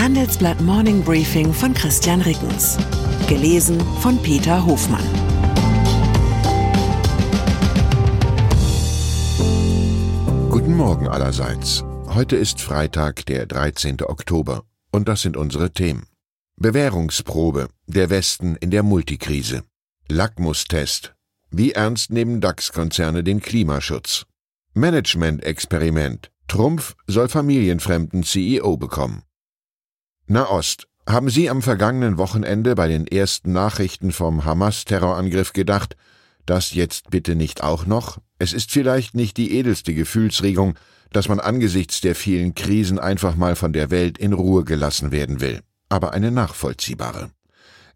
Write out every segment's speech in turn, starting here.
Handelsblatt Morning Briefing von Christian Rickens. Gelesen von Peter Hofmann. Guten Morgen allerseits. Heute ist Freitag, der 13. Oktober. Und das sind unsere Themen. Bewährungsprobe. Der Westen in der Multikrise. Lackmustest. Wie ernst nehmen DAX-Konzerne den Klimaschutz? Management-Experiment. Trumpf soll familienfremden CEO bekommen. Nahost. Haben Sie am vergangenen Wochenende bei den ersten Nachrichten vom Hamas-Terrorangriff gedacht, das jetzt bitte nicht auch noch? Es ist vielleicht nicht die edelste Gefühlsregung, dass man angesichts der vielen Krisen einfach mal von der Welt in Ruhe gelassen werden will, aber eine nachvollziehbare.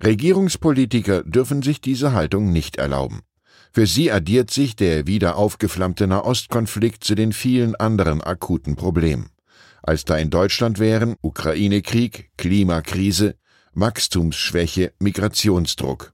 Regierungspolitiker dürfen sich diese Haltung nicht erlauben. Für sie addiert sich der wieder aufgeflammte Nahostkonflikt zu den vielen anderen akuten Problemen als da in Deutschland wären Ukraine-Krieg, Klimakrise, Wachstumsschwäche, Migrationsdruck.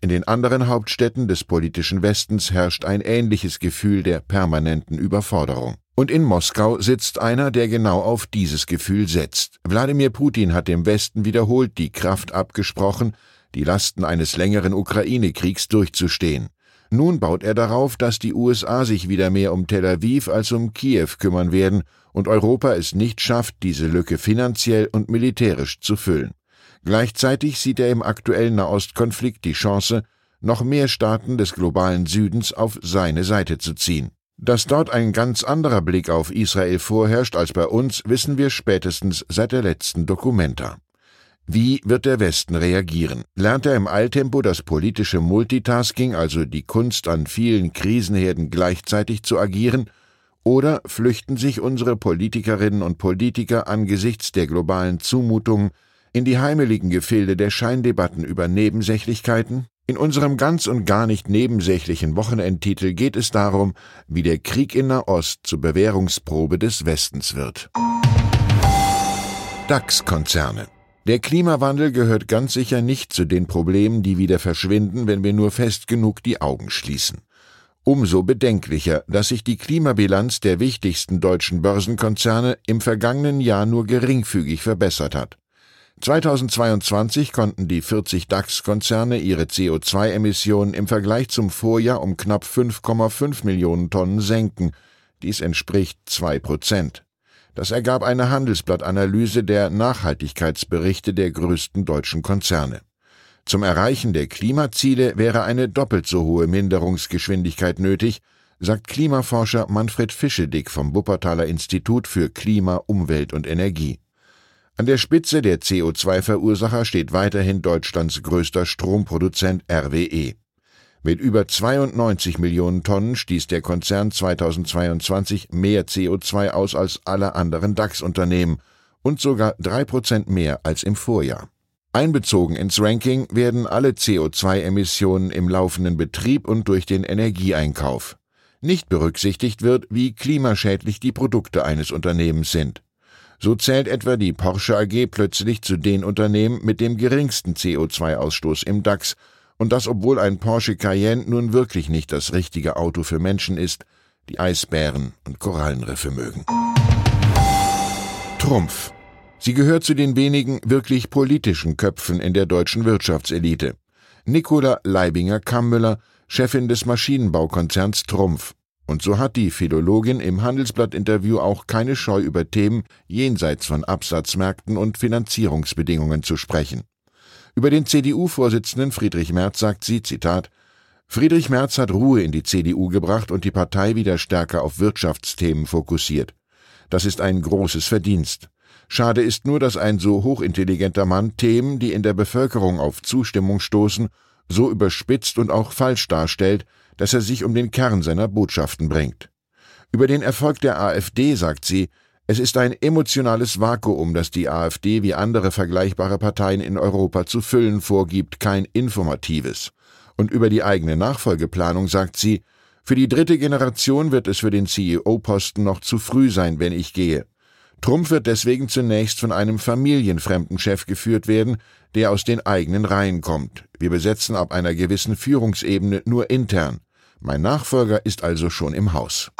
In den anderen Hauptstädten des politischen Westens herrscht ein ähnliches Gefühl der permanenten Überforderung. Und in Moskau sitzt einer, der genau auf dieses Gefühl setzt. Wladimir Putin hat dem Westen wiederholt die Kraft abgesprochen, die Lasten eines längeren Ukraine-Kriegs durchzustehen. Nun baut er darauf, dass die USA sich wieder mehr um Tel Aviv als um Kiew kümmern werden und Europa es nicht schafft, diese Lücke finanziell und militärisch zu füllen. Gleichzeitig sieht er im aktuellen Nahostkonflikt die Chance, noch mehr Staaten des globalen Südens auf seine Seite zu ziehen. Dass dort ein ganz anderer Blick auf Israel vorherrscht als bei uns, wissen wir spätestens seit der letzten Dokumenta. Wie wird der Westen reagieren? Lernt er im Eiltempo das politische Multitasking, also die Kunst an vielen Krisenherden gleichzeitig zu agieren, oder flüchten sich unsere Politikerinnen und Politiker angesichts der globalen Zumutungen in die heimeligen Gefilde der Scheindebatten über Nebensächlichkeiten? In unserem ganz und gar nicht nebensächlichen Wochenendtitel geht es darum, wie der Krieg in Nahost zur Bewährungsprobe des Westens wird. DAX-Konzerne der Klimawandel gehört ganz sicher nicht zu den Problemen, die wieder verschwinden, wenn wir nur fest genug die Augen schließen. Umso bedenklicher, dass sich die Klimabilanz der wichtigsten deutschen Börsenkonzerne im vergangenen Jahr nur geringfügig verbessert hat. 2022 konnten die 40 DAX-Konzerne ihre CO2-Emissionen im Vergleich zum Vorjahr um knapp 5,5 Millionen Tonnen senken. Dies entspricht zwei Prozent. Das ergab eine Handelsblattanalyse der Nachhaltigkeitsberichte der größten deutschen Konzerne. Zum Erreichen der Klimaziele wäre eine doppelt so hohe Minderungsgeschwindigkeit nötig, sagt Klimaforscher Manfred Fischedick vom Wuppertaler Institut für Klima, Umwelt und Energie. An der Spitze der CO2-Verursacher steht weiterhin Deutschlands größter Stromproduzent RWE. Mit über 92 Millionen Tonnen stieß der Konzern 2022 mehr CO2 aus als alle anderen DAX-Unternehmen und sogar drei Prozent mehr als im Vorjahr. Einbezogen ins Ranking werden alle CO2-Emissionen im laufenden Betrieb und durch den Energieeinkauf. Nicht berücksichtigt wird, wie klimaschädlich die Produkte eines Unternehmens sind. So zählt etwa die Porsche AG plötzlich zu den Unternehmen mit dem geringsten CO2-Ausstoß im DAX und das obwohl ein Porsche Cayenne nun wirklich nicht das richtige Auto für Menschen ist, die Eisbären und Korallenriffe mögen. Trumpf. Sie gehört zu den wenigen wirklich politischen Köpfen in der deutschen Wirtschaftselite. Nicola Leibinger-Kammüller, Chefin des Maschinenbaukonzerns Trumpf. Und so hat die Philologin im Handelsblatt-Interview auch keine Scheu über Themen jenseits von Absatzmärkten und Finanzierungsbedingungen zu sprechen. Über den CDU-Vorsitzenden Friedrich Merz sagt sie, Zitat, Friedrich Merz hat Ruhe in die CDU gebracht und die Partei wieder stärker auf Wirtschaftsthemen fokussiert. Das ist ein großes Verdienst. Schade ist nur, dass ein so hochintelligenter Mann Themen, die in der Bevölkerung auf Zustimmung stoßen, so überspitzt und auch falsch darstellt, dass er sich um den Kern seiner Botschaften bringt. Über den Erfolg der AfD sagt sie, es ist ein emotionales Vakuum, das die AfD wie andere vergleichbare Parteien in Europa zu füllen vorgibt, kein informatives. Und über die eigene Nachfolgeplanung sagt sie, für die dritte Generation wird es für den CEO-Posten noch zu früh sein, wenn ich gehe. Trump wird deswegen zunächst von einem familienfremden Chef geführt werden, der aus den eigenen Reihen kommt. Wir besetzen ab einer gewissen Führungsebene nur intern. Mein Nachfolger ist also schon im Haus.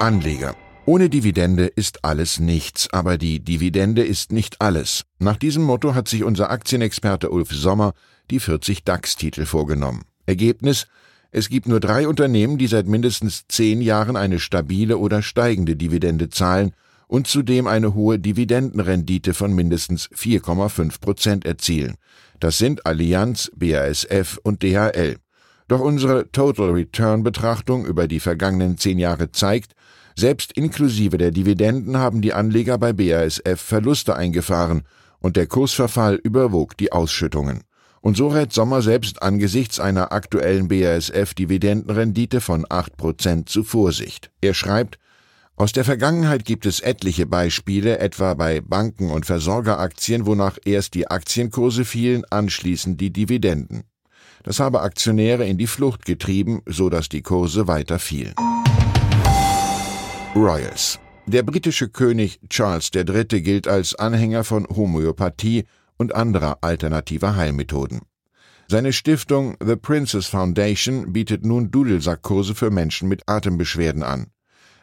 Anleger Ohne Dividende ist alles nichts, aber die Dividende ist nicht alles. Nach diesem Motto hat sich unser Aktienexperte Ulf Sommer die 40 DAX-Titel vorgenommen. Ergebnis es gibt nur drei Unternehmen, die seit mindestens zehn Jahren eine stabile oder steigende Dividende zahlen und zudem eine hohe Dividendenrendite von mindestens 4,5 Prozent erzielen. Das sind Allianz, BASF und DHL. Doch unsere Total Return Betrachtung über die vergangenen zehn Jahre zeigt, selbst inklusive der Dividenden haben die Anleger bei BASF Verluste eingefahren und der Kursverfall überwog die Ausschüttungen. Und so rät Sommer selbst angesichts einer aktuellen BASF-Dividendenrendite von 8% zu Vorsicht. Er schreibt, aus der Vergangenheit gibt es etliche Beispiele, etwa bei Banken und Versorgeraktien, wonach erst die Aktienkurse fielen, anschließend die Dividenden. Das habe Aktionäre in die Flucht getrieben, so dass die Kurse weiter fielen. Royals. Der britische König Charles III. gilt als Anhänger von Homöopathie und anderer alternativer Heilmethoden. Seine Stiftung The Princess Foundation bietet nun Dudelsackkurse für Menschen mit Atembeschwerden an.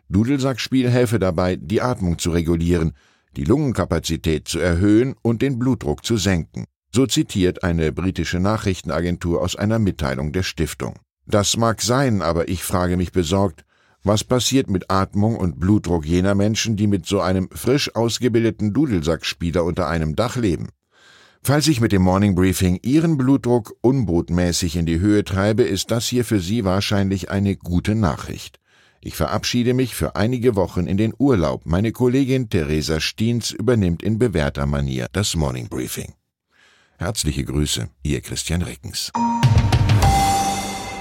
Dudelsackspiel helfe dabei, die Atmung zu regulieren, die Lungenkapazität zu erhöhen und den Blutdruck zu senken. So zitiert eine britische Nachrichtenagentur aus einer Mitteilung der Stiftung. Das mag sein, aber ich frage mich besorgt, was passiert mit Atmung und Blutdruck jener Menschen, die mit so einem frisch ausgebildeten Dudelsackspieler unter einem Dach leben? Falls ich mit dem Morning Briefing Ihren Blutdruck unbotmäßig in die Höhe treibe, ist das hier für Sie wahrscheinlich eine gute Nachricht. Ich verabschiede mich für einige Wochen in den Urlaub. Meine Kollegin Theresa Stiens übernimmt in bewährter Manier das Morning Briefing. Herzliche Grüße, Ihr Christian Reckens.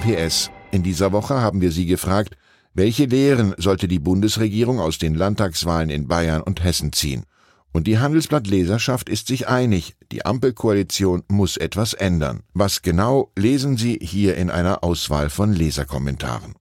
PS. In dieser Woche haben wir Sie gefragt, welche Lehren sollte die Bundesregierung aus den Landtagswahlen in Bayern und Hessen ziehen? Und die Handelsblatt-Leserschaft ist sich einig, die Ampelkoalition muss etwas ändern. Was genau lesen Sie hier in einer Auswahl von Leserkommentaren.